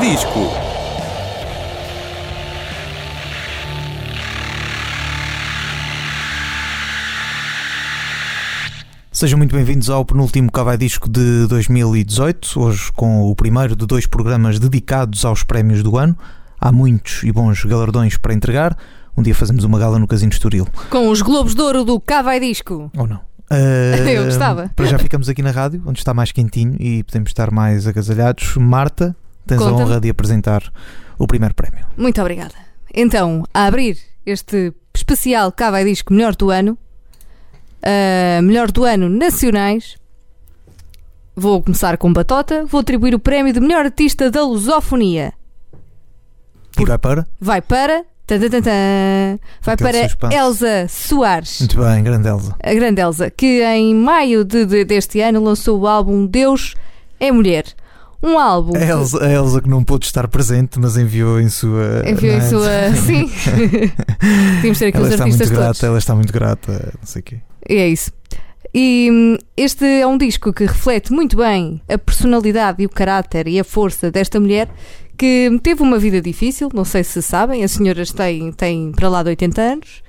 Disco. Sejam muito bem-vindos ao penúltimo Cavai Disco de 2018, hoje com o primeiro de dois programas dedicados aos prémios do ano. Há muitos e bons galardões para entregar. Um dia fazemos uma gala no Casino Estoril. Com os Globos de Ouro do Cavai Disco. Ou não? Uh, Eu gostava. Para já ficamos aqui na rádio, onde está mais quentinho e podemos estar mais agasalhados. Marta, tens a honra de apresentar o primeiro prémio. Muito obrigada. Então, a abrir este especial Cavai Disco Melhor do Ano, ah, Melhor do Ano Nacionais, vou começar com Batota, vou atribuir o prémio de Melhor Artista da Lusofonia. E vai para? Vai para... tan, tan, tan, tan, vai Aquele para suspense. Elsa Soares. Muito bem, grande Elsa. a grande Elsa, que em maio de- de- deste ano lançou o álbum Deus é Mulher. Um álbum. A Elsa, a Elsa que não pôde estar presente, mas enviou em sua. Enviou em é? sua. Sim. Tínhamos de ter aqui Ela os está muito artistas grata, todos. ela está muito grata, não sei o quê. E é isso. E hum, este é um disco que reflete muito bem a personalidade e o caráter e a força desta mulher que teve uma vida difícil, não sei se sabem, as senhoras têm, têm para lá de 80 anos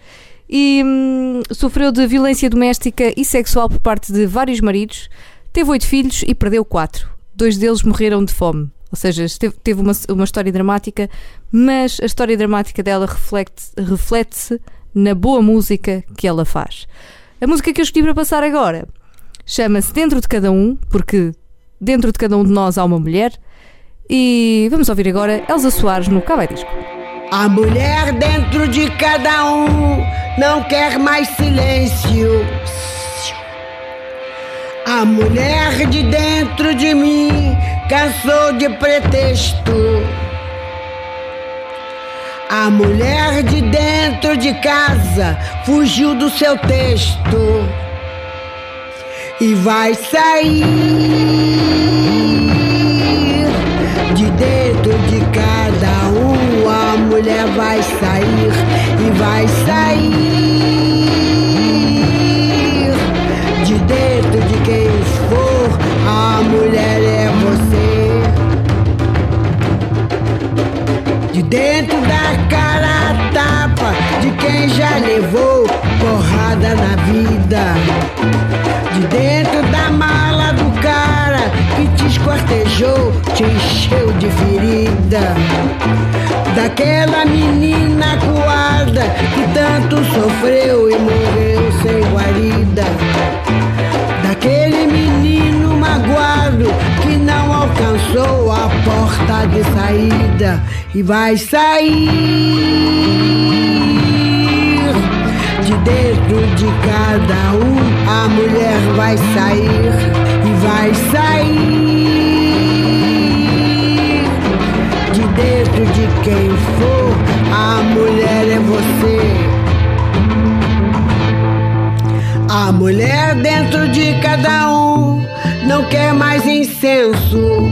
e hum, sofreu de violência doméstica e sexual por parte de vários maridos, teve oito filhos e perdeu quatro. Dois deles morreram de fome. Ou seja, teve uma, uma história dramática, mas a história dramática dela reflete- reflete-se na boa música que ela faz. A música que eu escolhi para passar agora chama-se Dentro de Cada Um, porque dentro de cada um de nós há uma mulher. E vamos ouvir agora Elsa Soares no Cavai Disco. A mulher dentro de cada um não quer mais silêncio. A mulher de dentro de mim cansou de pretexto. A mulher de dentro de casa fugiu do seu texto e vai sair de dentro de cada um. A mulher vai sair e vai sair dentro da cara tapa de quem já levou porrada na vida. De dentro da mala do cara que te esquartejou, te encheu de ferida. Daquela menina coada que tanto sofreu e morreu sem guarida. Daquele menino magoado alcançou a porta de saída e vai sair de dentro de cada um. A mulher vai sair e vai sair de dentro de quem for. A mulher é você. A mulher dentro de cada um não quer mais incenso.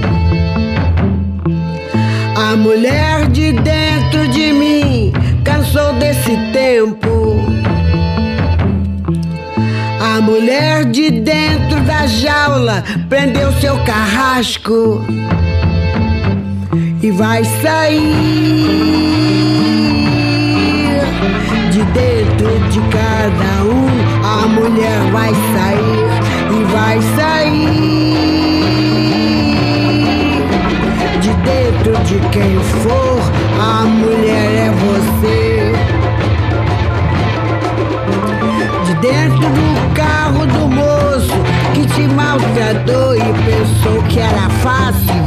A mulher de dentro de mim cansou desse tempo. A mulher de dentro da jaula prendeu seu carrasco e vai sair de dentro de cada um. A mulher vai sair vai sair de dentro de quem for. A mulher é você. De dentro do carro do moço que te maltratou e pensou que era fácil.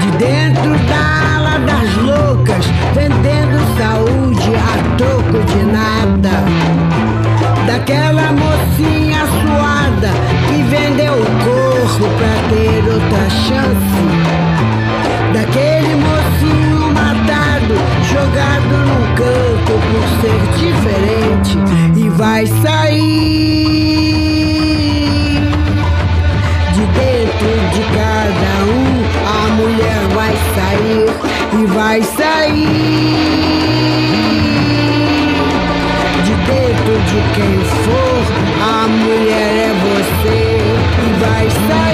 De dentro da ala das loucas, vendendo saúde a troco de nada. Daquela mocinha suada que vendeu o corpo pra ter outra chance. Daquele mocinho matado, jogado num canto por ser diferente e vai sair de dentro de cada um. A mulher vai sair e vai sair quem for. A mulher é você e vai sair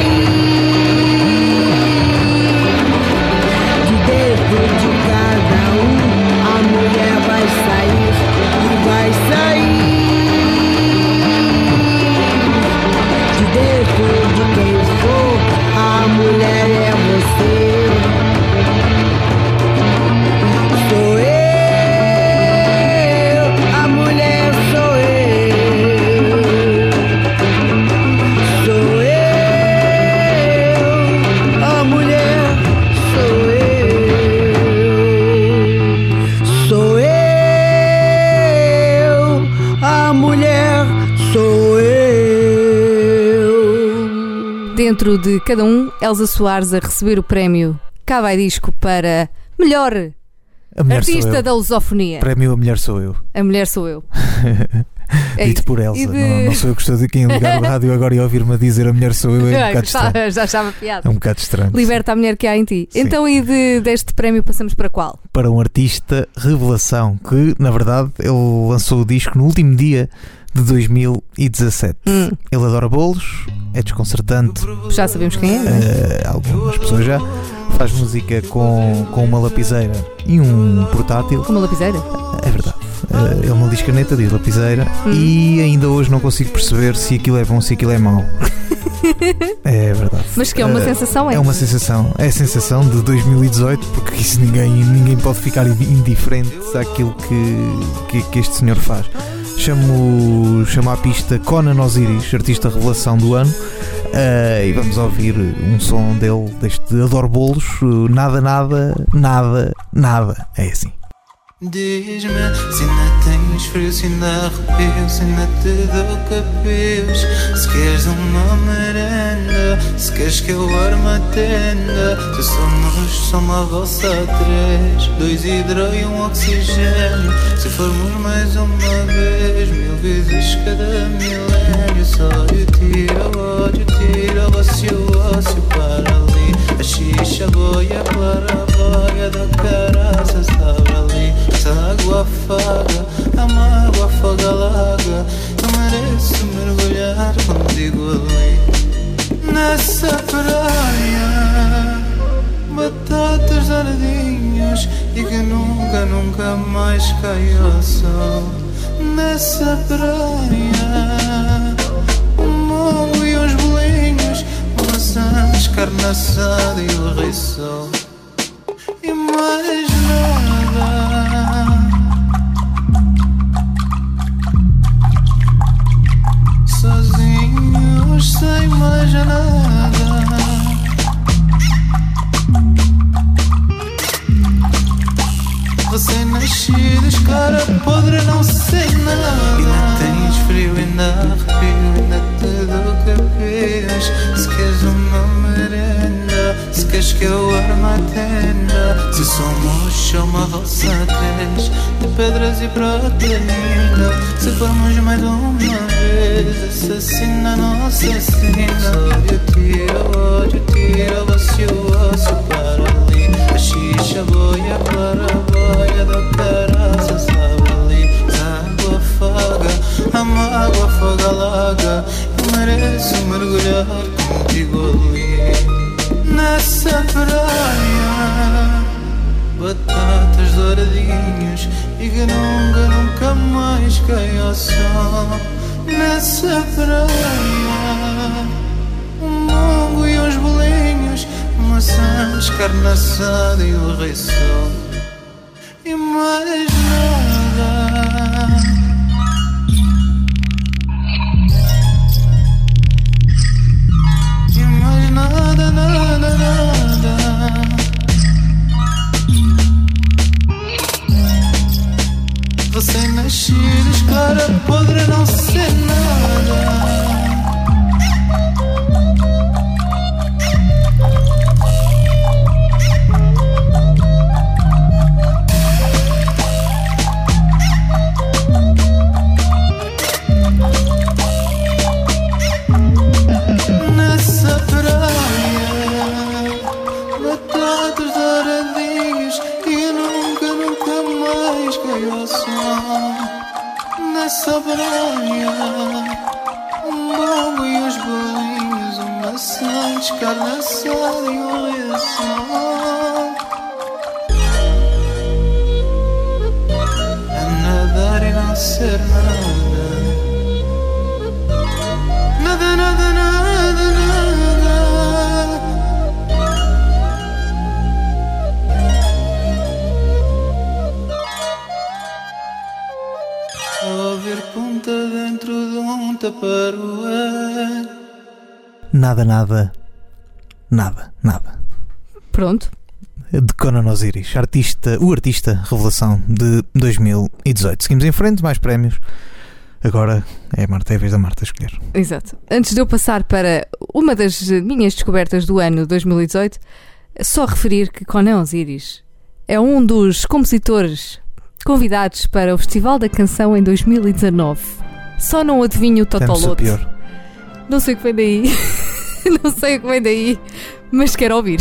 dentro de cada um, Elsa Soares a receber o prémio Cá vai disco para melhor artista da lusofonia. Prémio A Mulher Sou Eu. A mulher sou eu. É Dito por Elsa. De- Não, não sou eu que estou a dizer quem ligar o rádio agora e ouvir-me dizer A Mulher Sou Eu é um bocado estranho. já achava piada. É um bocado estranho. Liberta a mulher que há em ti. Sim. Então, e de, deste prémio passamos para qual? para um artista revelação que, na verdade, ele lançou o disco no último dia de 2017. Hum, Ele adora bolos, é desconcertante, já sabemos quem é. eh, algumas pessoas já. Faz música com, com uma lapiseira e um portátil. Com uma lapiseira. É verdade. Eh, ele não diz caneta, diz lapiseira. Hum. E ainda hoje não consigo perceber se aquilo é bom ou se aquilo é mau. é verdade. Mas que é uma Eh, sensação, é? É uma sensação, é a sensação de 2018, porque isso ninguém, ninguém pode ficar indiferente àquilo que, que, que este senhor faz. Chamo, chamo à pista Conan Osiris, artista revelação do ano, eh, e vamos ouvir um som dele, deste Adoro Bolos, eh, nada, nada, nada, nada. É assim. Diz-me se ainda tens frio, se ainda arrepio, se ainda te dou capios. Se queres uma merenda, se queres que eu arme a tenda. Se somos só uma valsa três, dois hidro e um oxigênio. Se formos mais uma vez, mil vezes cada milénio. Só eu tiro o ódio, tiro o ócio, ócio para ali. A xixa boia, a claraboia da caraça Conan Osiris, artista, o artista revelação de 2018. Seguimos em frente, mais prémios. Agora é a Marta, é a vez da Marta escolher. Exato. Antes de eu passar para uma das minhas descobertas do ano 2018, só referir que Conan Osiris é um dos compositores convidados para o Festival da Canção em 2019. Só não adivinho o pior. Não sei o que vem daí. não sei o que vem daí, mas quero ouvir.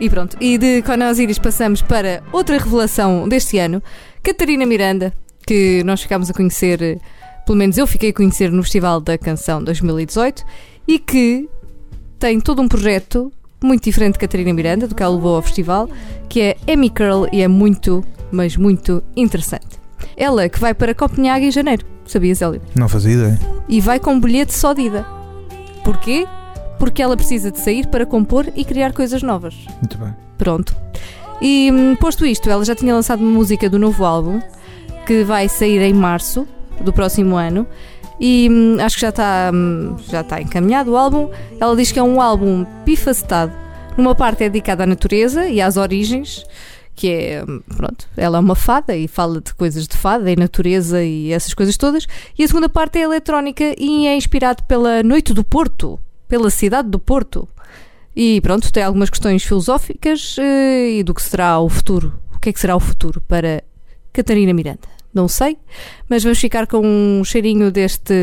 E pronto, e de Conan Osiris passamos para outra revelação deste ano, Catarina Miranda, que nós ficámos a conhecer, pelo menos eu fiquei a conhecer no Festival da Canção 2018, e que tem todo um projeto muito diferente de Catarina Miranda, do que ela levou ao festival, que é Amy Curl e é muito, mas muito interessante. Ela que vai para Copenhague em janeiro, sabias, Hélio? Não fazia ideia. e vai com um bilhete só de ida. Porquê? Porque ela precisa de sair para compor e criar coisas novas. Muito bem. Pronto. E hum, posto isto, ela já tinha lançado uma música do novo álbum que vai sair em março do próximo ano. E hum, acho que já está, hum, já está encaminhado o álbum. Ela diz que é um álbum bifacetado. Numa parte é dedicada à natureza e às origens, que é, hum, pronto, ela é uma fada e fala de coisas de fada e natureza e essas coisas todas. E a segunda parte é eletrónica e é inspirado pela Noite do Porto, pela cidade do Porto. E pronto, tem algumas questões filosóficas eh, e do que será o futuro. O que é que será o futuro para Catarina Miranda? Não sei, mas vamos ficar com um cheirinho deste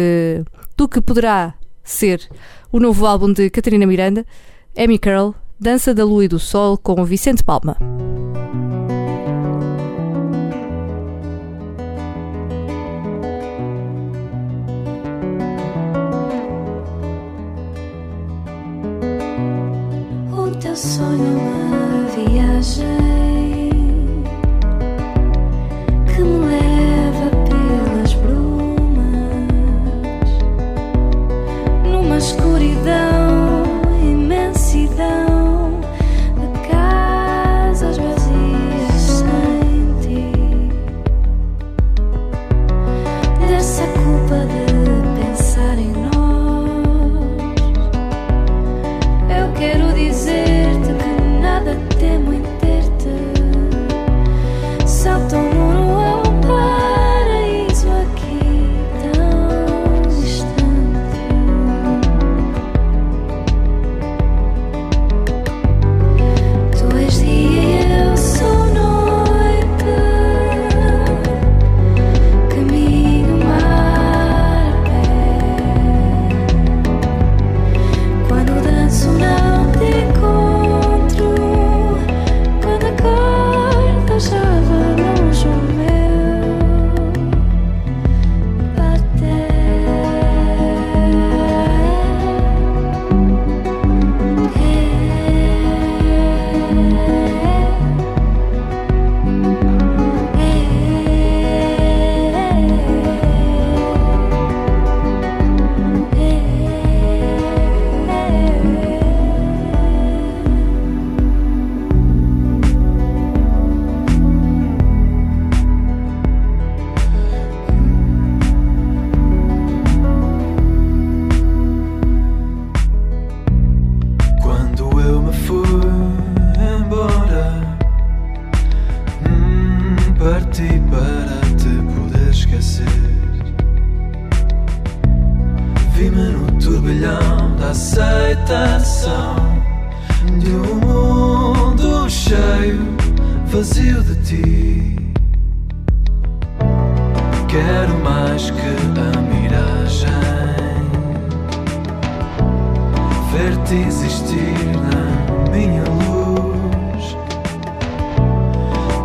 do que poderá ser o novo álbum de Catarina Miranda, Amy Curl, Dança da Lua e do Sol, com Vicente Palma. Teu sonho é uma viagem que me leva pelas brumas numa escuridão,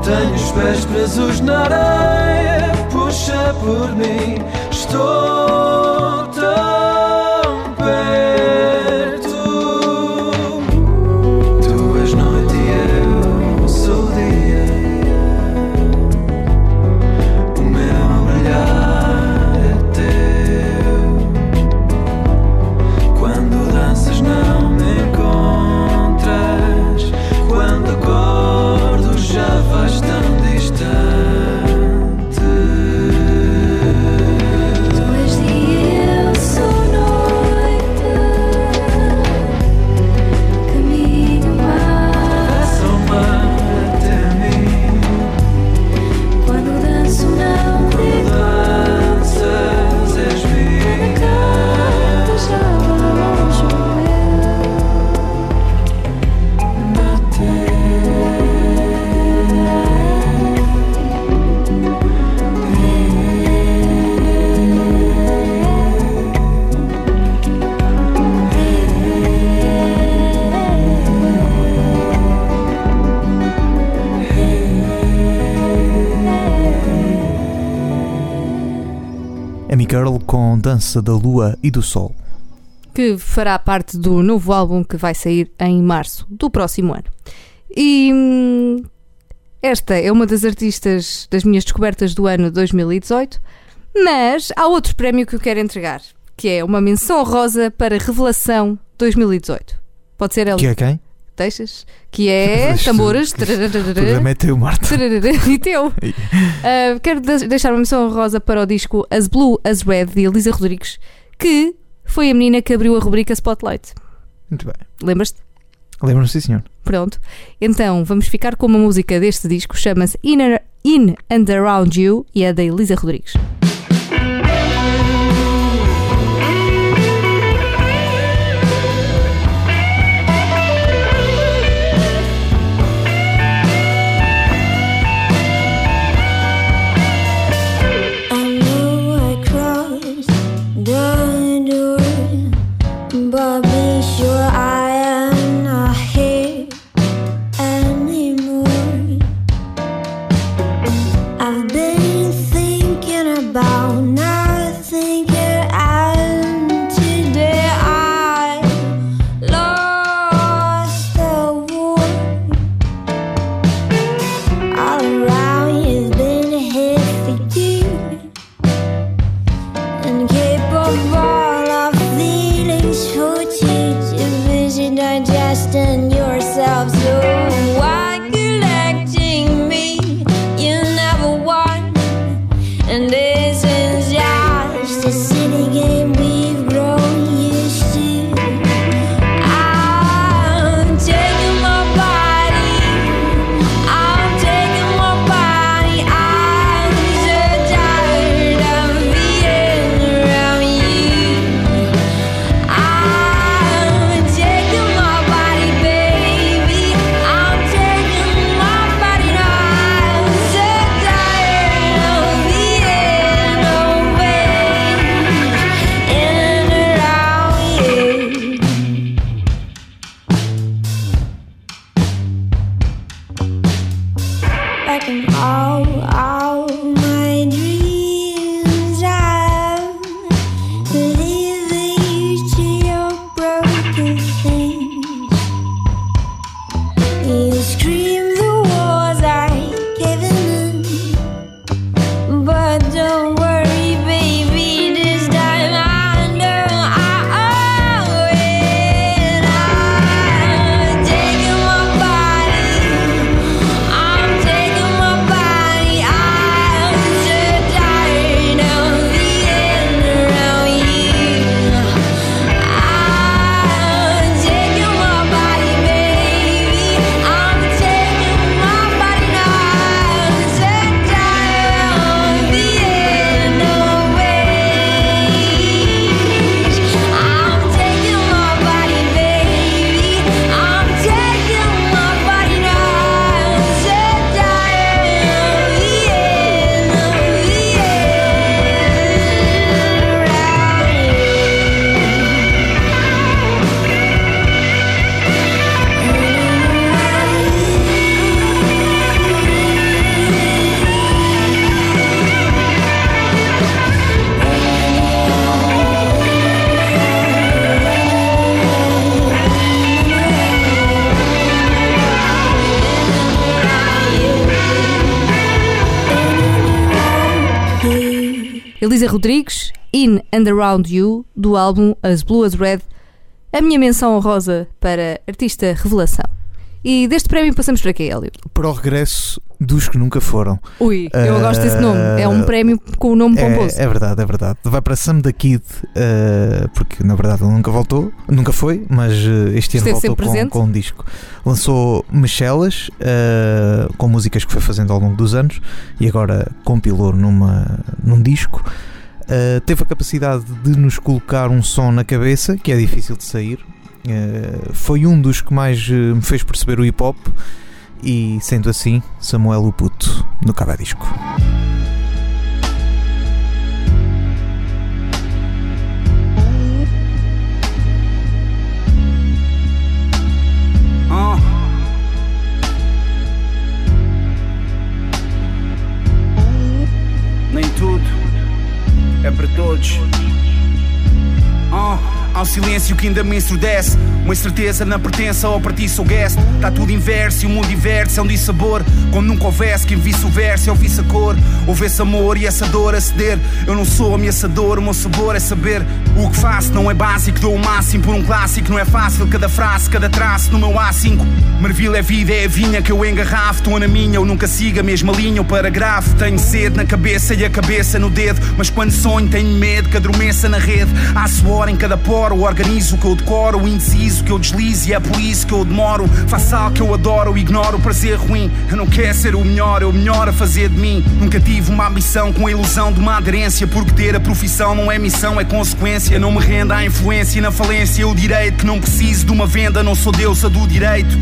Tenho os pés presos na areia, puxa por mim. Estou Com Dança da Lua e do Sol. que fará parte do novo álbum que vai sair em março do próximo ano. E hum, esta é uma das artistas das minhas descobertas do ano 2018, mas há outro prémio que eu quero entregar, que é uma menção rosa para Revelação 2018. Pode ser, Que Eli? é quem? Deixas? Que é Deixa- tambores. O programa é teu, Marta. e teu. Uh, quero de- deixar uma menção rosa para o disco As Blue as Red de Elisa Rodrigues, que foi a menina que abriu a rubrica Spotlight. Muito bem. Lembras-te? Lembro-me, sim, senhor. Pronto. Então vamos ficar com uma música deste disco, chama-se In, In and Around You e é da Elisa Rodrigues. talking all. Rodrigues, In and Around You, do álbum As Blue as Red, a minha menção honrosa para artista revelação. E deste prémio passamos para quê, Hélio? Para o regresso dos que nunca foram. Ui, eu gosto desse nome. É um Eh, prémio com o nome pomposo. É, é verdade, é verdade. Vai para Sam da Kid, eh, porque na verdade ele nunca voltou, nunca foi, mas eh, este ano voltou com, com um disco. Lançou Michelas, com músicas que foi fazendo ao longo dos anos e agora compilou numa, num disco. Eh, teve a capacidade de nos colocar um som na cabeça que é difícil de sair. Eh, foi um dos que mais eh, me fez perceber o hip hop. E sendo assim, Samuel o Puto no Cabo Disco. Ah. Nem tudo é para todos. todos. Um silêncio que ainda me ensurdece. Uma incerteza na pertença para ti sou guest. Está tudo inverso e o mundo inverte-se é um dissabor. Como nunca houvesse quem visse o verso e ouvisse a cor. Houvesse amor e essa dor a ceder. Eu não sou ameaçador, o meu sabor é saber. O que faço não é básico, dou o máximo por um clássico. Não é fácil, cada frase, cada traço no meu A5. Marvila é vida, é a vinha que eu engarrafo. Estou na minha, eu nunca sigo a mesma linha ou parágrafo. Tenho sede na cabeça e a cabeça no dedo. Mas quando sonho, tenho medo que adormeça na rede. Há suor em cada poro, organizo o que eu decoro, o indeciso que eu deslizo e é por isso que eu demoro. Faço algo que eu adoro, ignoro o prazer ruim. Eu não quero ser o melhor, é o melhor a fazer de mim. Nunca tive uma ambição com a ilusão de uma aderência. Porque ter a profissão não é missão, é consequência. Não me renda à influência e na falência. O direito que não preciso de uma venda, não sou deusa do direito.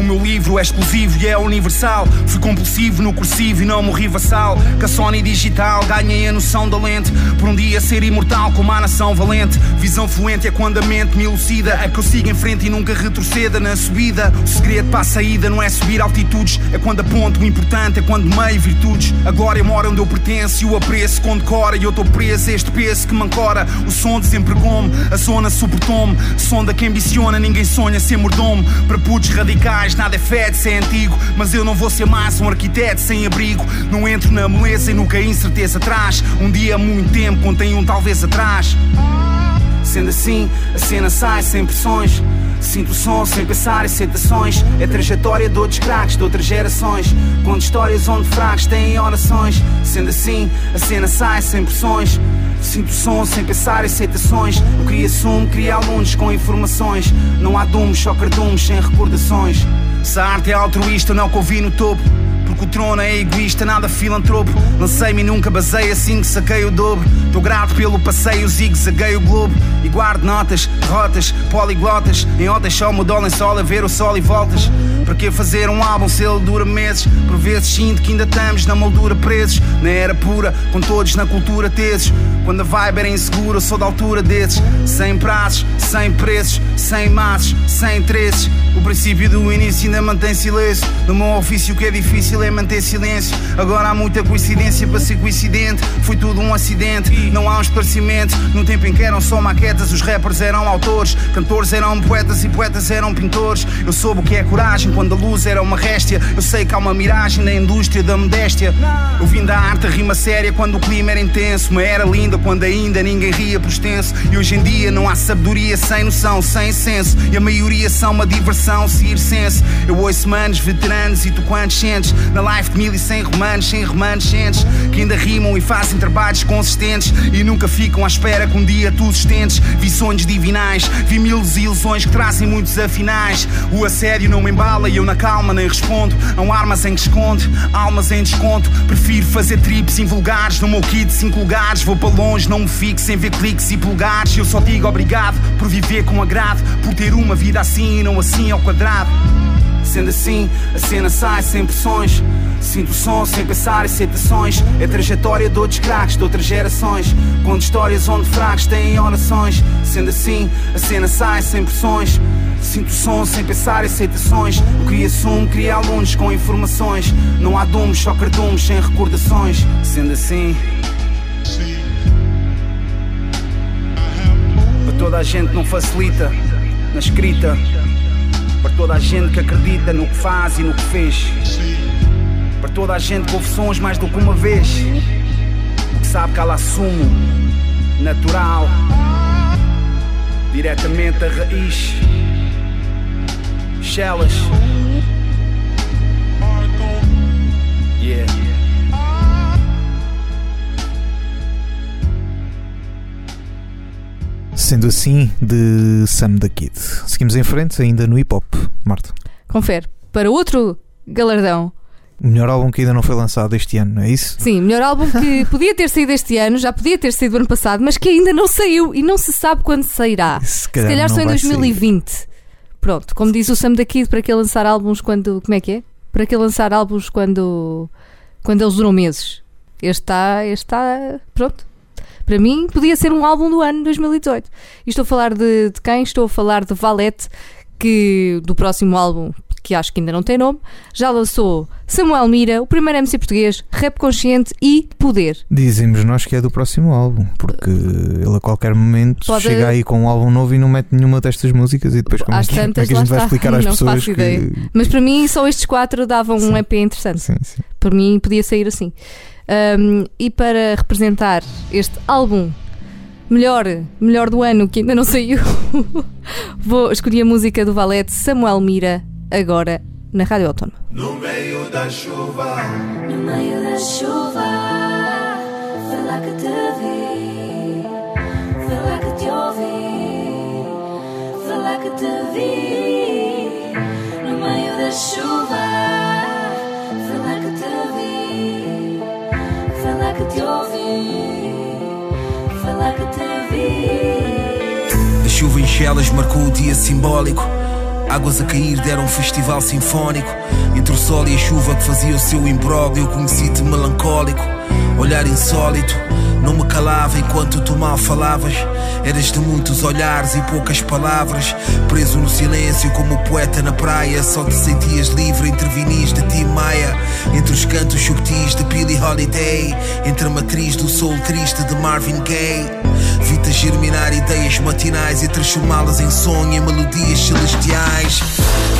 O meu livro é exclusivo e é universal. Fui compulsivo no cursivo e não morri vassal. Com a Sony digital ganhei a noção da lente. Por um dia ser imortal como a nação valente. Visão fluente é quando a mente me elucida. É que eu sigo em frente e nunca retroceda na subida. O segredo para a saída não é subir altitudes. É quando aponto o importante, é quando meio virtudes. A glória mora onde eu pertenço e o apreço condecora. E eu estou preso a este peso que me ancora. O som desempregou-me, a zona suportou-me. Sonda que ambiciona, ninguém sonha ser mordomo. Para putos radicais nada é fed, se é antigo. Mas eu não vou ser mais um arquiteto sem abrigo. Não entro na moleza e nunca a incerteza traz. Um dia, muito tempo, contém um talvez atrás. Sendo assim, a cena sai sem pressões. Sinto o som sem pensar em citações. É trajetória de outros craques de outras gerações. Conto histórias onde fracos têm orações. Sendo assim, a cena sai sem pressões. Sinto som sem pensar em citações. Eu crio assumo, crio alunos com informações. Não há dumos, só cardumes sem recordações. Se a arte é altruísta, não convi no topo. Porque o trono é egoísta, nada filantropo. Lancei-me e nunca basei assim que saquei o dobro. Estou grato pelo passeio, zigue-zaguei o globo. E guardo notas, derrotas, poliglotas. Em otas só me dou lençol a ver o sol e voltas. Para que fazer um álbum se ele dura meses? Por vezes sinto que ainda estamos na moldura presos. Na era pura, com todos na cultura teses. Quando a vibe era insegura, eu sou da altura desses. Sem prazos, sem preços, sem massos, sem interesses. O princípio do início ainda mantém silêncio. No meu ofício que é difícil é manter silêncio. Agora há muita coincidência para ser coincidente. Foi tudo um acidente, não há um esclarecimento. No tempo em que eram só maquetas, os rappers eram autores. Cantores eram poetas e poetas eram pintores. Eu soube o que é coragem quando a luz era uma réstia. Eu sei que há uma miragem na indústria da modéstia. Eu vim da arte, a rima séria quando o clima era intenso. Uma era linda quando ainda ninguém ria por extenso. E hoje em dia não há sabedoria sem noção, sem senso. E a maioria são uma diversão, circense. Eu ouço manos, veteranos e tu quantos sentes. Na life de mil e cem romanos, sem remanescentes. Que ainda rimam e fazem trabalhos consistentes. E nunca ficam à espera que um dia tu sustentes. Vi sonhos divinais, vi mil desilusões que trazem muitos afinais. O assédio não me embala e eu na calma nem respondo. Há armas em que esconde, almas em desconto. Prefiro fazer trips invulgares no meu kit 5 lugares. Vou para longe, não me fico sem ver cliques e pulgares. Eu só digo obrigado por viver com agrado, por ter uma vida assim e não assim ao quadrado. Sendo assim, a cena sai sem pressões. Sinto o som sem pensar em citações. É trajetória de outros craques de outras gerações. Conto histórias onde fracos têm orações. Sendo assim, a cena sai sem pressões. Sinto o som sem pensar em citações. O que assumo, cria alunos com informações. Não há dumos, só cardumes sem recordações. Sendo assim. Para toda a gente não facilita na escrita. Para toda a gente que acredita no que faz e no que fez. Para toda a gente que ouve sons mais do que uma vez. Que sabe que ela assumo natural, diretamente da raiz. Shellas. Yeah. Sendo assim, de Sam the Kid. Seguimos em frente, ainda no hip hop, Marta. Confere. Para outro galardão. O melhor álbum que ainda não foi lançado este ano, não é isso? Sim, melhor álbum que podia ter saído este ano, já podia ter saído ano passado, mas que ainda não saiu e não se sabe quando sairá. Se Se calhar, calhar não só em vai 2020. Pronto, como diz o Sam da Kid, para que lançar álbuns quando. Como é que é? Para que lançar álbuns quando. quando eles duram meses. Este está. Este está. Pronto. Para mim, podia ser um álbum do ano 2018. E estou a falar de, de quem? Estou a falar de Valete, que do próximo álbum que acho que ainda não tem nome, já lançou Samuel Mira, o primeiro MC português, rap consciente e poder. Dizemos nós que é do próximo álbum, porque ele a qualquer momento Pode- chega aí com um álbum novo e não mete nenhuma destas músicas e depois como, é que, é que a gente vai explicar às Não pessoas faço que. ideia. Mas para mim, só estes quatro davam um Sim. EP interessante. Sim, sim. Para mim, podia sair assim. Um, e para representar este álbum melhor, melhor do ano, que ainda não saiu, vou escolher a música do Valete Samuel Mira, agora na Rádio Autónoma. No meio da chuva, foi lá que te vi, foi lá que te ouvi, foi lá que te vi. No meio da chuva, que te ouvi, lá que te vi. A chuva em Chelas marcou o dia simbólico. Águas a cair deram um festival sinfónico. Entre o sol e a chuva que fazia o seu imbróglio, conheci-te melancólico. Olhar insólito, não me calava enquanto tu mal falavas. Eras de muitos olhares e poucas palavras. Preso no silêncio como poeta na praia. Só te sentias livre entre vinis de Tim Maia. Entre os cantos subtis de Billie Holiday. Entre a matriz do soul triste de Marvin Gaye. Vi-te germinar ideias matinais e transformá-las em sonho em melodias celestiais.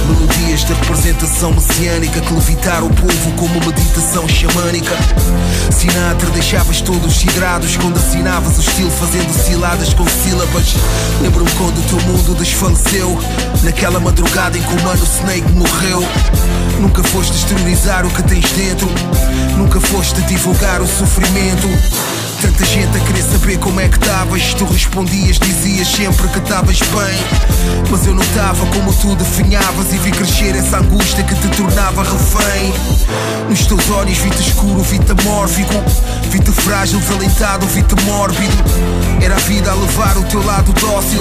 Melodias de representação messiânica que levitaram o povo como meditação xamânica. Sinatra, deixavas todos sidrados quando assinavas o estilo fazendo ciladas com sílabas. Lembro-me quando o teu mundo desfaleceu, naquela madrugada em que o mano Snake morreu. Nunca foste exteriorizar o que tens dentro, nunca foste divulgar o sofrimento. Tanta gente a querer saber como é que estavas. Tu respondias, dizias sempre que estavas bem. Mas eu notava como tu definhavas e vi crescer essa angústia que te tornava refém. Nos teus olhos vi-te escuro, vi-te amórfico. Vi-te frágil, desalentado, vi-te mórbido. Era a vida a levar o teu lado dócil.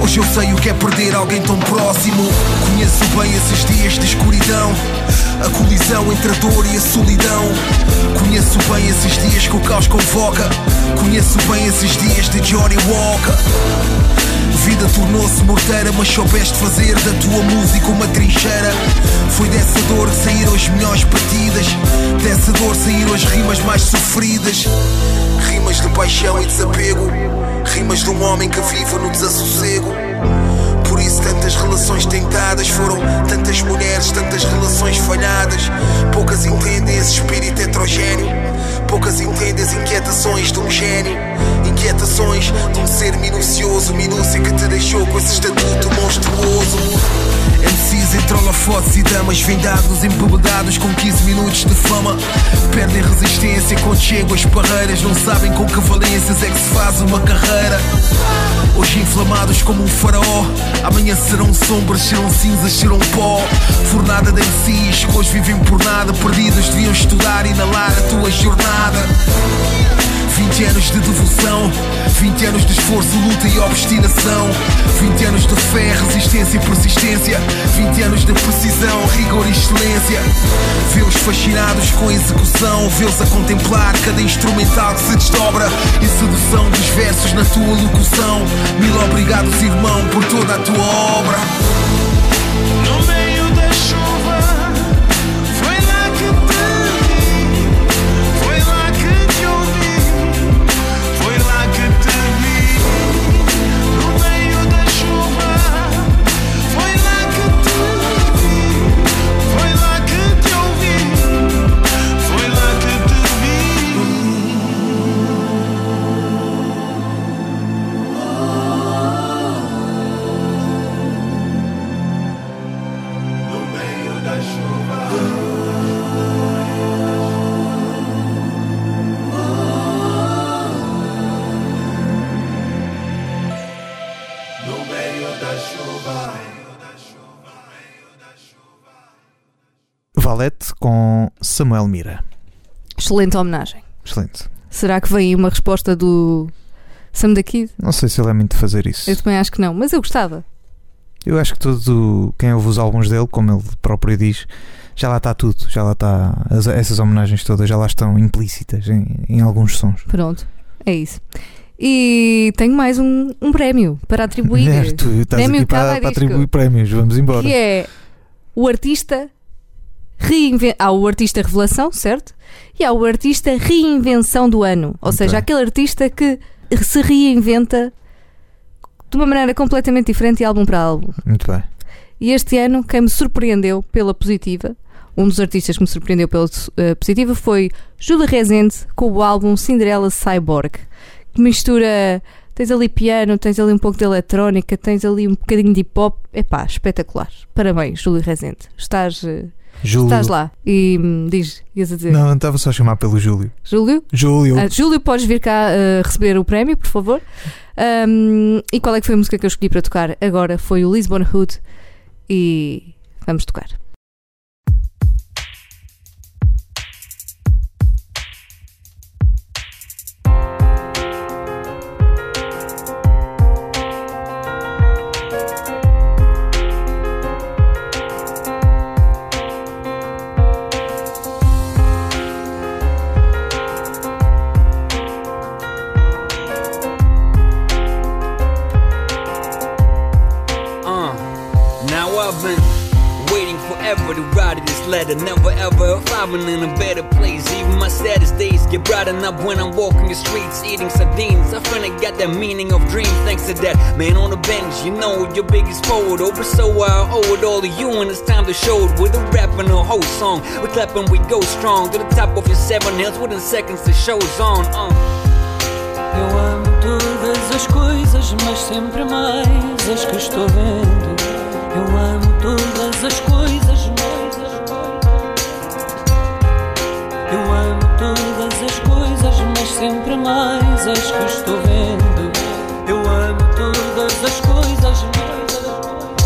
Hoje eu sei o que é perder alguém tão próximo. Conheço bem esses dias de escuridão. A colisão entre a dor e a solidão. Conheço bem esses dias que o caos convoca. Conheço bem esses dias de Johnny Walker. Vida tornou-se morteira, mas soubeste fazer da tua música uma trincheira. Foi dessa dor que saíram as melhores partidas. Dessa dor saíram as rimas mais sofridas. Rimas de paixão e desapego. Rimas de um homem que vive no desassossego. Tantas relações tentadas foram tantas mulheres, tantas relações falhadas. Poucas entendem esse espírito heterogéneo. Poucas entendem as inquietações de um gênio. Inquietações de um ser minucioso, minúcia que te deixou com esse estatuto monstruoso. MCs entre holofotes e damas vendados, embebedados com 15 minutos de fama. Perdem resistência quando chegam as barreiras, não sabem com que valências é que se faz uma carreira. Hoje inflamados como um faraó, amanhã serão sombras, serão cinzas, serão pó. Fornada de MCs que hoje vivem por nada, perdidos deviam estudar e inalar a tua jornada. 20 anos de devoção, 20 anos de esforço, luta e obstinação, 20 anos de fé, resistência e persistência, 20 anos de precisão, rigor e excelência. Vê-os fascinados com a execução, vê-os a contemplar cada instrumental que se desdobra e sedução dos versos na tua locução. Mil obrigados, irmão, por toda a tua obra. Samuel Mira. Excelente homenagem. Excelente. Será que vem uma resposta do Sam da Kid? Não sei se ele é muito de fazer isso. Eu também acho que não, mas eu gostava. Eu acho que todo quem ouve os álbuns dele, como ele próprio diz, já lá está tudo, já lá está as- essas homenagens todas já lá estão implícitas em, em alguns sons. Pronto, é isso. E tenho mais um, um prémio para atribuir. Mulher, tu estás Prémio aqui para, para atribuir prémios, vamos embora. Que é o artista reinven... há o artista revelação, certo? E há o artista reinvenção do ano. Ou Ok. seja, aquele artista que se reinventa de uma maneira completamente diferente de álbum para álbum. Muito bem. E este ano, quem me surpreendeu pela positiva, um dos artistas que me surpreendeu pela eh, positiva foi Júlia Rezende com o álbum Cinderella Cyborg, que mistura. Tens ali piano, tens ali um pouco de eletrónica, tens ali um bocadinho de hip hop. Epá, espetacular. Parabéns, Júlia Rezende. Estás, eh, Júlio. estás lá. E hum, diz, ias a dizer. Não, estava só a chamar pelo Júlio. Júlio? Júlio. Ah, Júlio, podes vir cá eh, receber o prémio, por favor. Ahm, e qual é que foi a música que eu escolhi para tocar agora? Foi o Lisbon Hood e vamos tocar. Letter. Never ever arriving in a better place. Even my saddest days get brightened up when I'm walking the streets eating sardines. I finally got that meaning of dreams thanks to that man on the bench. You know, your biggest forward over, so I owe it all to you. And it's time to show it with a rap and a whole song. We clap and we go strong to the top of your seven hills within seconds. The show's on. Uh. Eu amo todas as coisas, mas sempre mais as que estou vendo. Eu amo todas as coisas, mais Eu amo todas as coisas, mas sempre mais as que estou vendo. Eu amo todas as coisas, mais as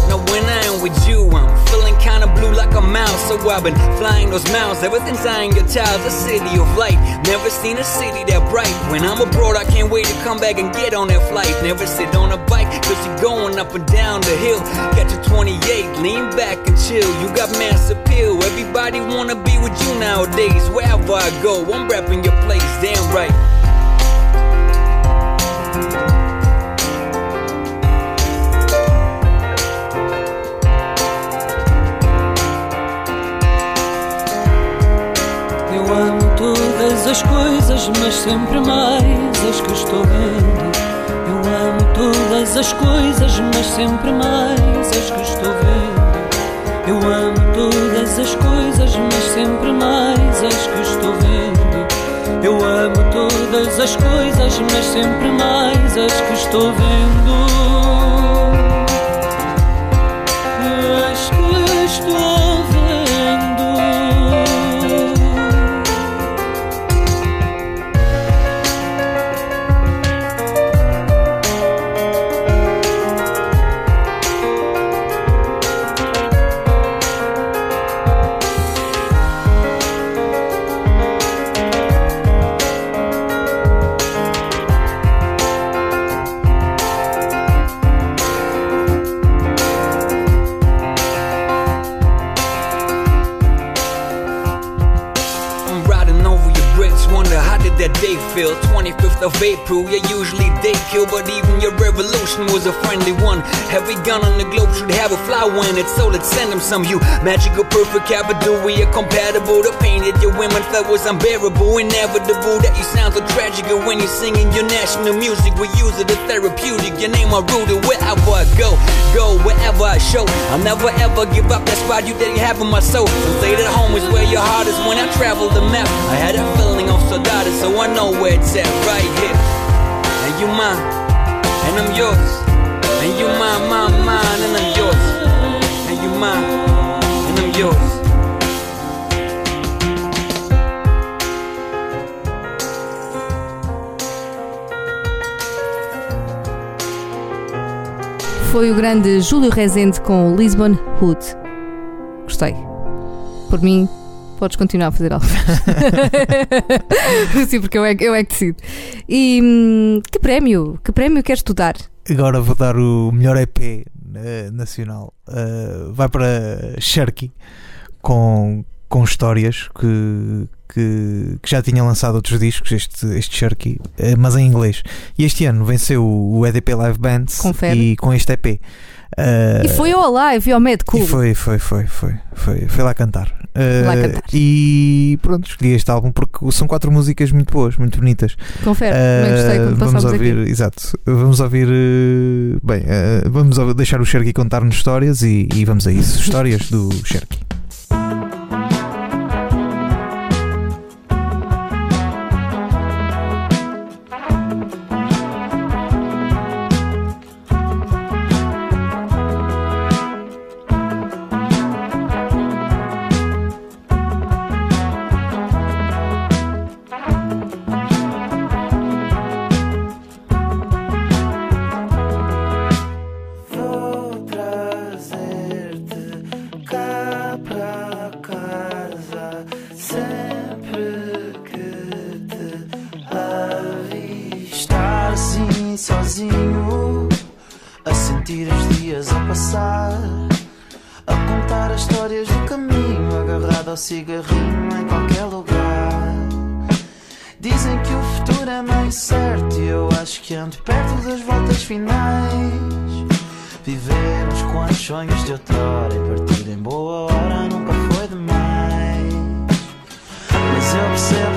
coisas. With you, I'm feeling kinda blue like a mouse. So I've been flying those miles ever since I ain't your child. A city of light, never seen a city that bright. When I'm abroad, I can't wait to come back and get on that flight. Never sit on a bike, cause you're going up and down the hill. Catch a 28, lean back and chill. You got mass appeal. Everybody wanna be with you nowadays. Wherever I go, I'm repping your place, damn right. Eu amo todas as coisas, mas sempre mais as que estou vendo. Eu amo todas as coisas, mas sempre mais as que estou vendo. Eu amo todas as coisas, mas sempre mais as que estou vendo. Eu amo todas as coisas, mas sempre mais as que estou vendo. 25th of April, yeah, usually they kill, but even your revolution was a friendly one. Every gun on the globe should have a flower in it, so let's send them some. You magical, perfect capital, we are compatible. The pain that your women felt was unbearable, inevitable. That you sound so tragic when you're singing your national music. We use it as therapeutic. Your name are rooted wherever I go, go wherever I show. I'll never ever give up that spot you didn't have in my soul. Some say home is where your heart is when I travel the map. I had a feeling of soldado, so I know where it's at right here. And you mine, and I'm yours. And you mine, mine, mine, and I'm yours. And you mine, and I'm yours. Foi o grande Júlio Rezende com Lisbon Hood. Gostei. Por mim, podes continuar a fazer algo. Sim, porque eu é, eu é que decido. E hum, que prémio? Que prémio queres tu dar? Agora vou dar o melhor EP eh, nacional. Eh, vai para Sharky com, com histórias que, que, que já tinha lançado outros discos, este, este Sharky, eh, mas em inglês. E este ano venceu o EDP Live Band Confere. e com este EP. Eh, E foi ao live, ao Mad Cool. e foi, foi, foi, foi, foi, foi lá cantar. Lá Eh, cantar. E pronto, escolhi este álbum porque são quatro músicas muito boas, muito bonitas. Confere, também gostei quando vamos ouvir, aqui. exato. Vamos ouvir. bem, eh, vamos deixar o Sherky contar-nos histórias e, e vamos a isso. Histórias do Sherky. Mas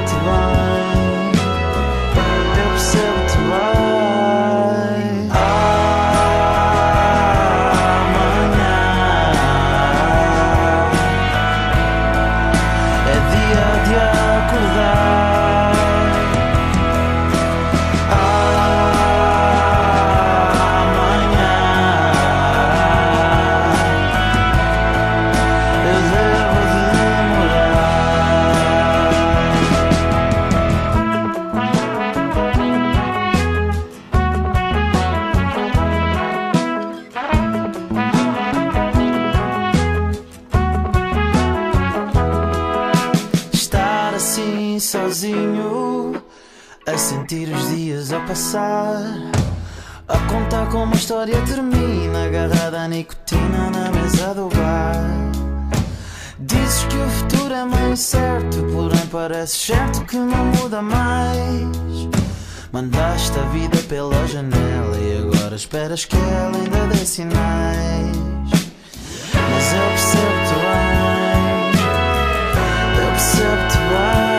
história termina, agarrada à nicotina na mesa do bar. Dizes que o futuro é meio certo, porém parece certo que não muda mais. Mandaste a vida pela janela e agora esperas que ela ainda dê sinais. Mas eu percebo-te bem. Eu percebo-te bem.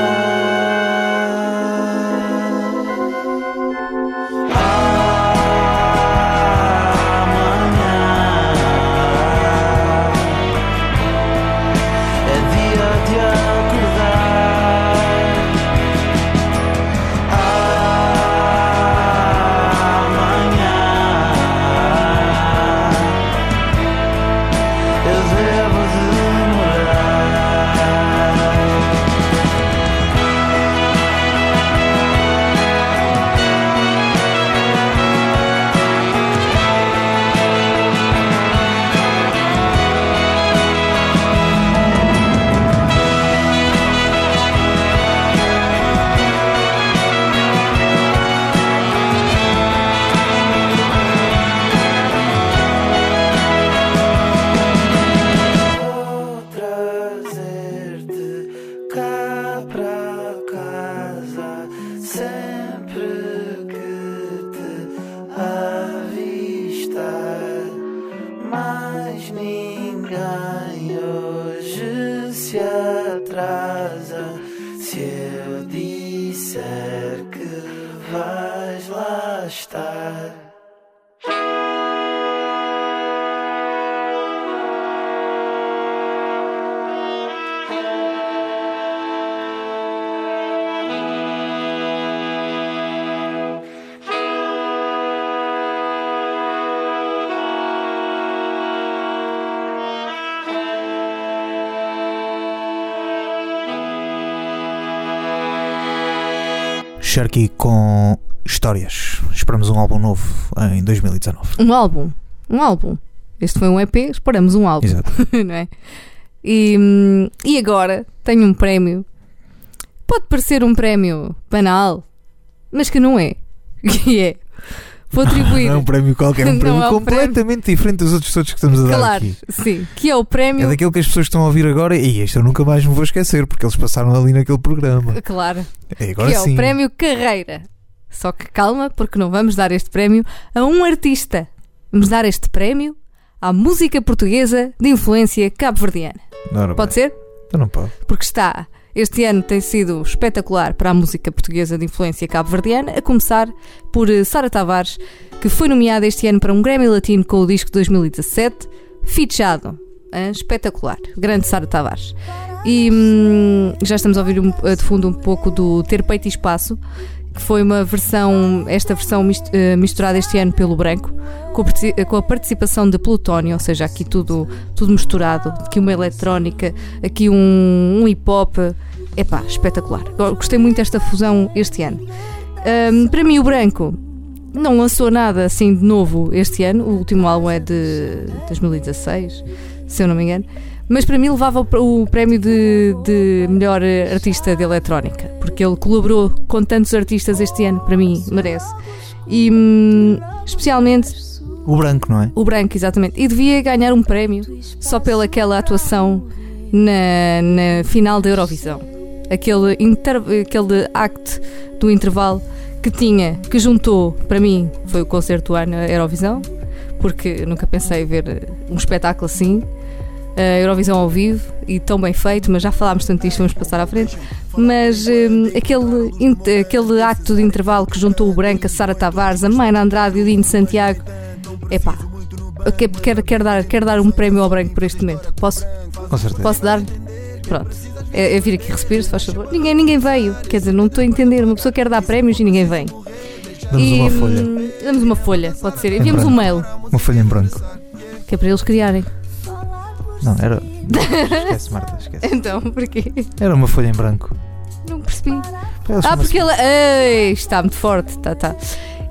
Sharky com histórias. Esperamos um álbum novo em 2019. Um álbum. Um álbum. Este foi um EP, esperamos um álbum. Exato. não é? E, hum, e agora tenho um prémio. Pode parecer um prémio banal, mas que não é. Que é. Vou atribuir. Não é um prémio qualquer, é um Não prémio é um completamente diferente dos outros todos que estamos a dar Claro, aqui. sim, que é o É prémio. daquele que as pessoas estão a ouvir agora e este eu nunca mais me vou esquecer porque eles passaram ali naquele programa. Claro, É, agora que é sim. o prémio Carreira. Só que calma, porque não vamos dar este prémio a um artista. Vamos dar este prémio à música portuguesa de influência cabo-verdiana. Ora bem, Pode ser? Então não pode. Porque está. Este ano tem sido espetacular para a música portuguesa de influência cabo-verdiana, a começar por eh, Sara Tavares, que foi nomeada este ano para um Grammy Latino com o disco de 2017, Fichado. Hã? espetacular. Grande Sara Tavares. E hum, já estamos a ouvir um- de fundo um pouco do Ter Peito e Espaço, que foi uma versão, esta versão eh, misturada este ano pelo Branco, com a, participação de Plutónio, ou seja, aqui tudo, tudo misturado, aqui uma eletrónica, aqui um, um hip hop. Epá, espetacular. Gostei muito desta fusão este ano. Hum, para mim, o Branco não lançou nada assim de novo este ano. O último álbum é de 2016, se eu não me engano. Mas para mim levava o, prémio de, de melhor eh, artista de eletrónica, porque ele colaborou com tantos artistas este ano, para mim merece. E hum, especialmente O branco, não é? o branco, exatamente. E devia ganhar um prémio só pela aquela atuação na, na final da Eurovisão. Aquele, inter, aquele act do intervalo que tinha, que juntou, para mim, foi o concerto do ano a Eurovisão, porque nunca pensei ver um espetáculo assim. A Eurovisão ao vivo e tão bem feito, mas já falámos tanto disto, vamos passar à frente. Mas hum, aquele, aquele acto de intervalo que juntou o Branco, a Sara Tavares, a Mayna Andrade e o Dino Santiago, eu que- quero, quero, dar, quero dar um prémio ao Branco por este momento. Posso? Com certeza. Posso dar? Pronto. É, é vir aqui respiro, se faz favor. Ninguém, ninguém veio. Quer dizer, não estou a entender. Uma pessoa quer dar prémios e ninguém vem. Damos e, uma folha. hum, Damos uma folha, pode ser. Enviamos um mail, Uma folha em branco. que é para eles criarem. Não, era. Esquece, Marta, esquece. Então, porquê? Era uma folha em branco. Não percebi. Ah, porque ele. Ei, está muito forte. Tá, tá.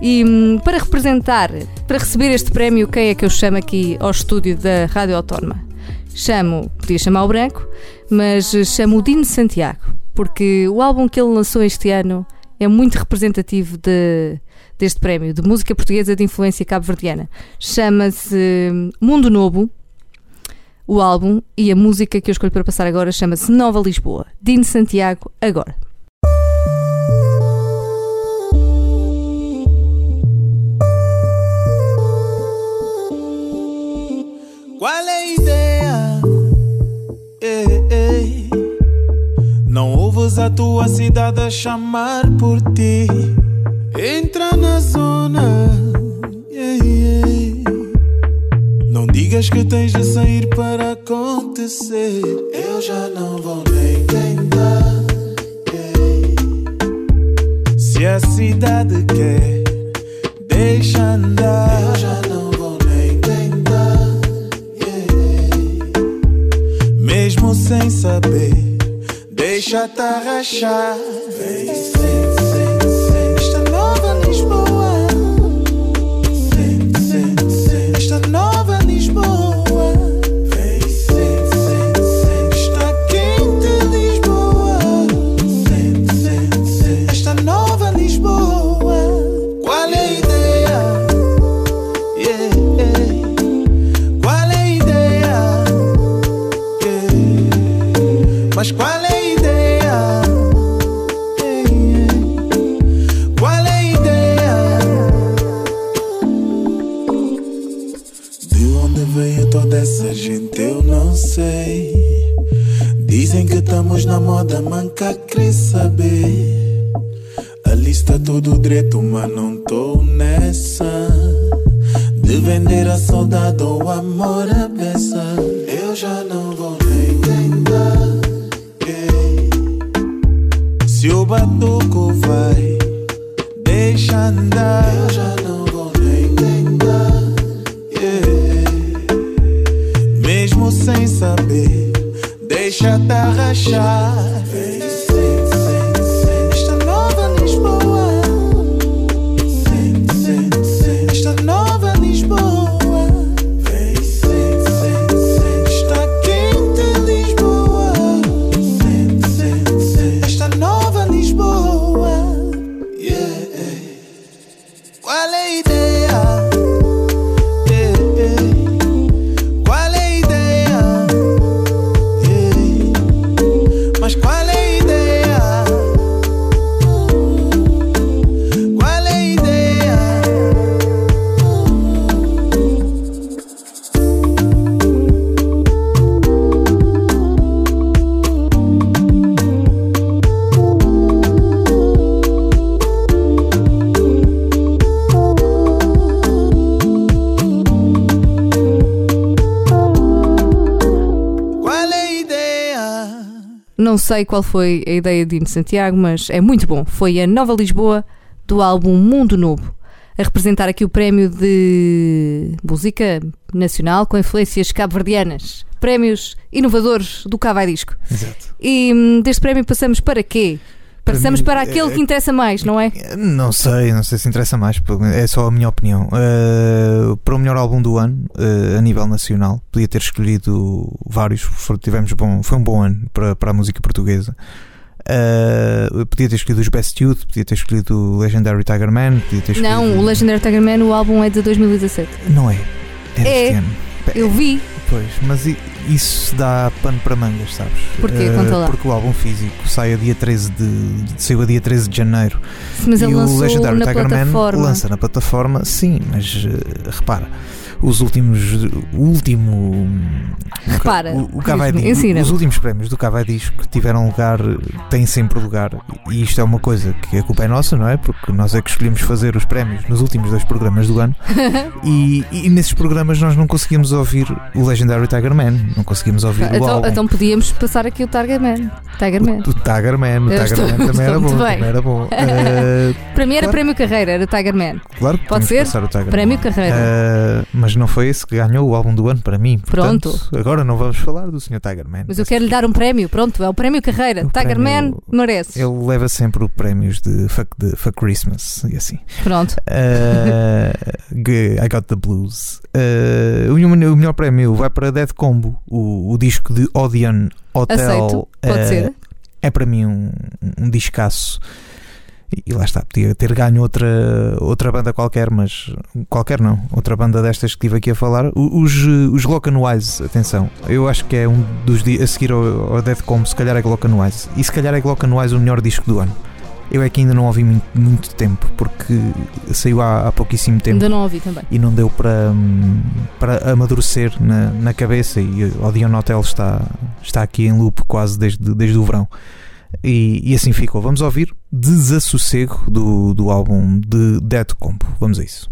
E hum, para representar, para receber este prémio, quem é que eu chamo aqui ao estúdio da Rádio Autónoma? Chamo, podia chamar o Branco, mas eh, chamo o Dino Santiago, porque o álbum que ele lançou este ano é muito representativo de, deste prémio, de música portuguesa de influência cabo-verdiana. Chama-se hum, Mundo Novo, o álbum, e a música que eu escolho para passar agora chama-se Nova Lisboa. Dino Santiago, agora. Qual é a ideia? Ei, ei. Não ouves a tua cidade a chamar por ti. Entra na zona. Ei, ei. Não digas que tens de sair para acontecer. Eu já não vou nem tentar. Se a cidade quer, deixa andar. Eu já não vou nem tentar. Mesmo sem saber, deixa-te arrachar. Vem, sente, sente, sente. Esta nova Lisboa. Estamos na moda, manca querer saber. A lista todo direito, mas não tô nessa. De vender a saudade ou amor à beça. Eu já não vou nem tentar. Se o batuco vai, deixa andar. Eu já não vou nem tentar. Mesmo sem saber, deixa-te arrachar. Vem, sente, sei qual foi a ideia de Dino Santiago, mas é muito bom. Foi a Nova Lisboa do álbum Mundo Novo, a representar aqui o prémio de música nacional com influências cabo-verdianas. Prémios inovadores do Cavai Disco. Exato. E hum, deste prémio passamos para quê? Passamos mim, para aquele é- que interessa mais, não é? Não sei, não sei se interessa mais, é só a minha opinião. Uh, para o melhor álbum do ano, uh, a nível nacional, podia ter escolhido vários, tivemos bom, foi um bom ano para, para a música portuguesa. Uh, podia ter escolhido os Best Youth, podia ter escolhido o Legendary Tiger Man, escolhido. Não, o Legendary Tiger Man, o álbum é de 2017. Não é. É É. ano. Eu vi. Pois, mas isso dá pano para mangas, sabes? Porquê? Eh, Conta lá. Porque o álbum físico sai a dia 13 de, saiu a dia 13 de janeiro. Mas e ele o Legendary na Tiger Man plataforma. lança na plataforma, sim, mas eh, repara, os últimos. O último. Repara, o, o ensina-me. os últimos prémios do Cavai Disco tiveram lugar, têm sempre lugar, e isto é uma coisa que a culpa é nossa, não é? Porque nós é que escolhemos fazer os prémios nos últimos dois programas do ano e, e nesses programas nós não conseguimos ouvir o Legendary Tiger Man, não conseguimos ouvir o Então, álbum. então podíamos passar aqui o Tiger Man. Tiger Man. O Tiger Man, o Tiger estou- Man também era bom, também era bom. Eh, Para mim era Claro. prémio carreira, era Tiger Man. claro que Pode ser? passar o Tiger Prémio carreira. Eh, mas não foi esse que ganhou o álbum do ano para mim. Pronto. Portanto, agora não vamos falar do Sr. Tiger Man. Mas eu quero lhe dar um prémio. Pronto, é o prémio carreira. O Tiger prémio- Man merece. Ele leva sempre prémios de fuck, de fuck Christmas e assim. Pronto. G- I got the blues. Eh, o, melhor- o melhor prémio vai para Dead Combo, o, o disco de Odeon Hotel. Aceito. Pode eh, ser. É para mim um, um discaço. E, e lá está, podia ter ganho outra, outra banda qualquer, mas qualquer não, outra banda destas que estive aqui a falar. Os, os Glock and Wise, atenção, eu acho que é um dos di- a seguir ao, ao Dead Combo, se calhar é Glock and Wise. E se calhar é Glock and Wise o melhor disco do ano. Eu é que ainda não ouvi muito, muito tempo, porque saiu há, há pouquíssimo tempo Ainda não ouvi também. e não deu para, para amadurecer na, na cabeça e o Odeon Hotel está, está aqui em loop quase desde, desde o verão e, e assim ficou, vamos ouvir Desassossego do, do álbum de Dead Combo, vamos a isso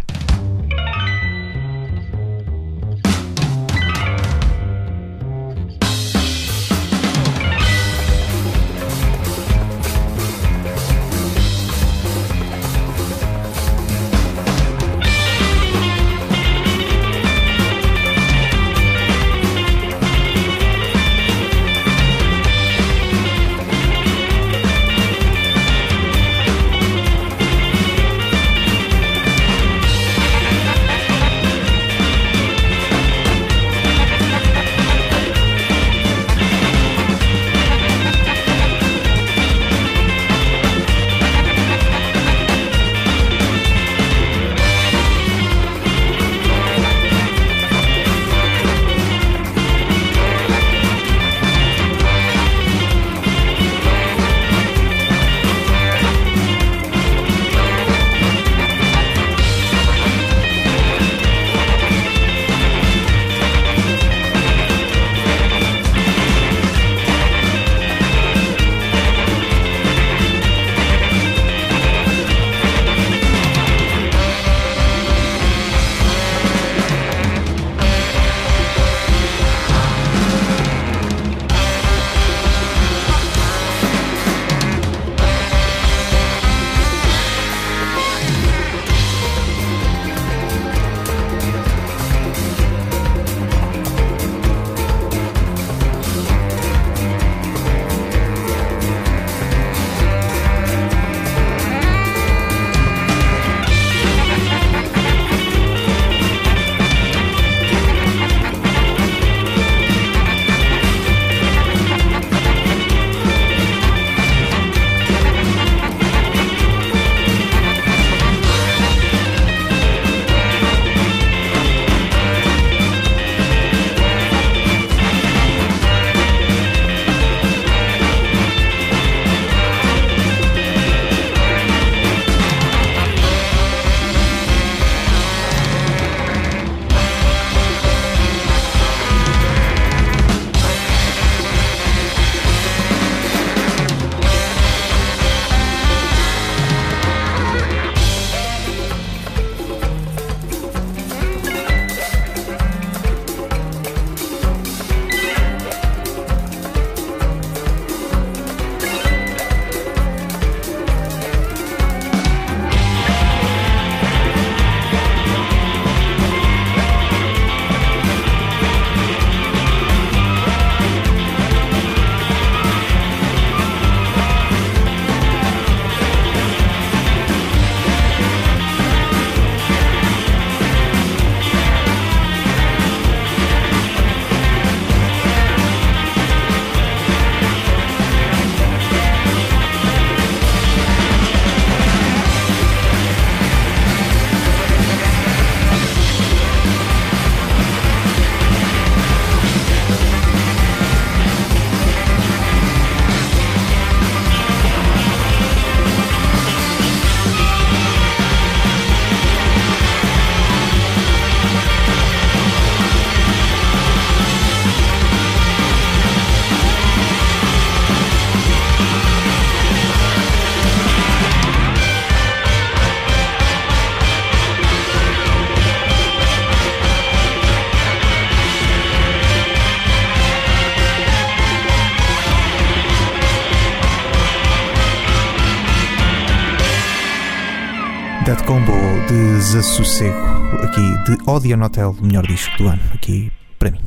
Desassossego, aqui de Odeon Hotel, melhor disco do ano, aqui para mim.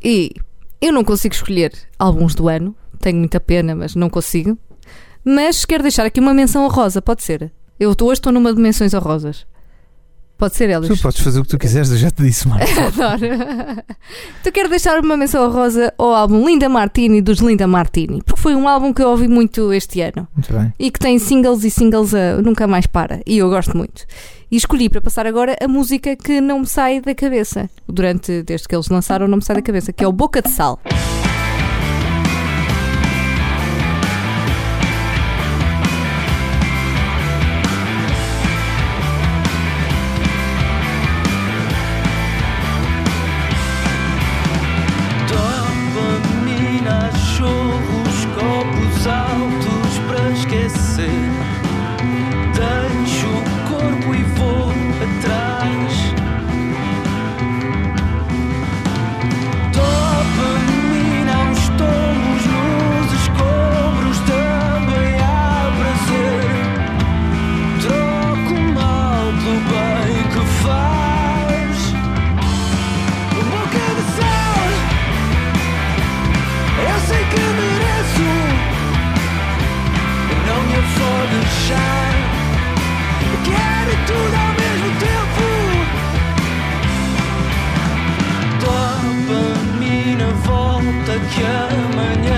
E eu não consigo escolher álbuns do ano, tenho muita pena, mas não consigo. Mas quero deixar aqui uma menção honrosa, pode ser? Eu hoje estou numa de menções honrosas. Pode ser, Elis? Tu podes fazer o que tu quiseres, eu já te disse, Marco. Adoro. Tu quero deixar uma menção honrosa ao álbum Linda Martini dos Linda Martini, porque foi um álbum que eu ouvi muito este ano Muito bem. e que tem singles e singles a nunca mais para, e eu gosto muito. E escolhi para passar agora a música que não me sai da cabeça, durante, desde que eles lançaram, não me sai da cabeça, que é o Boca de Sal. Volta que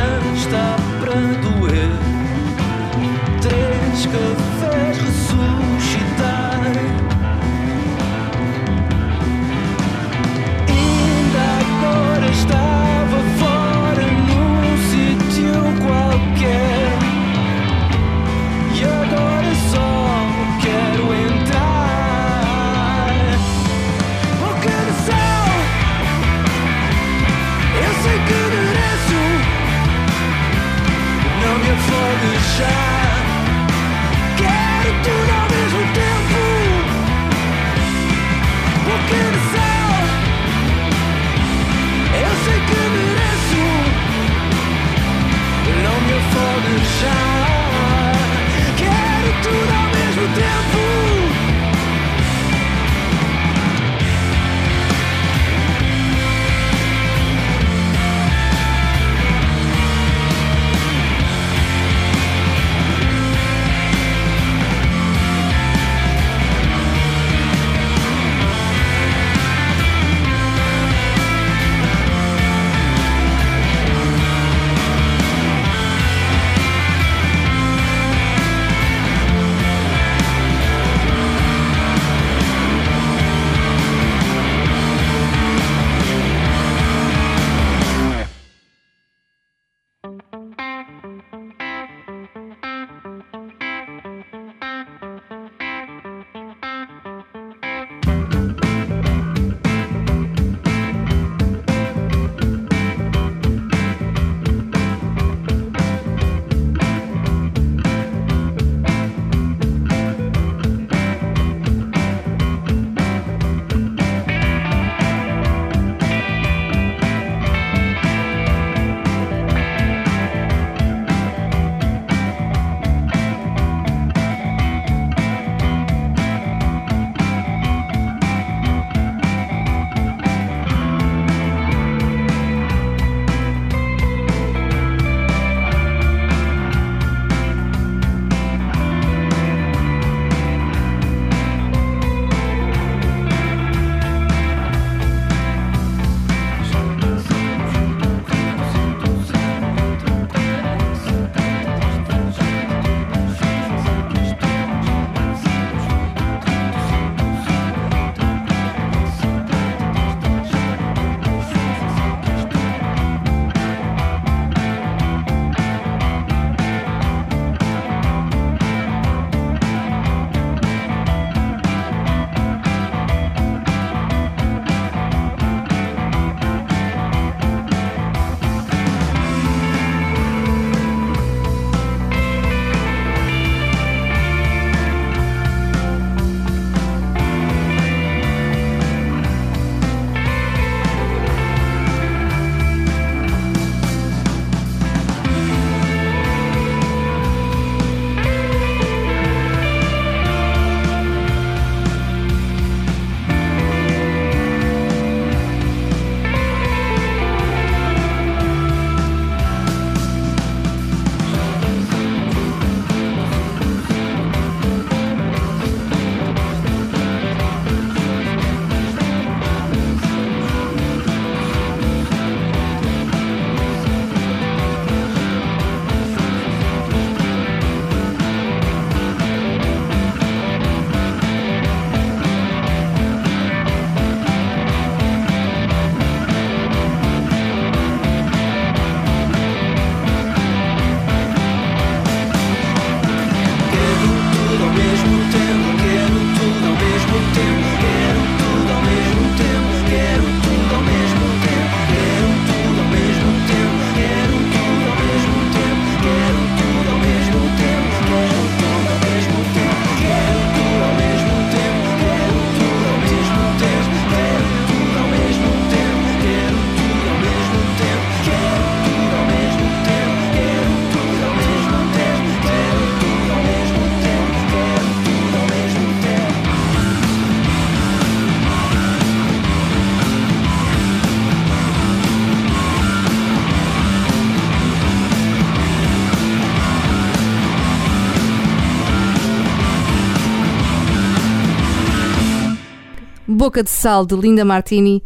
Boca de Sal de Linda Martini,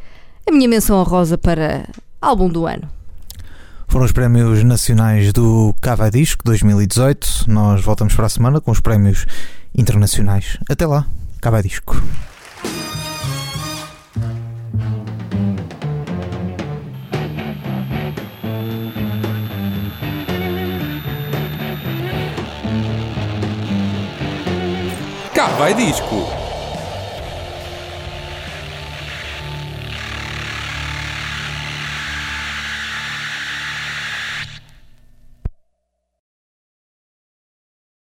a minha menção honrosa para álbum do ano. Foram os prémios nacionais do Cava Disco 2018. Nós voltamos para a semana com os prémios internacionais. Até lá, Cava Disco. Cá vai disco.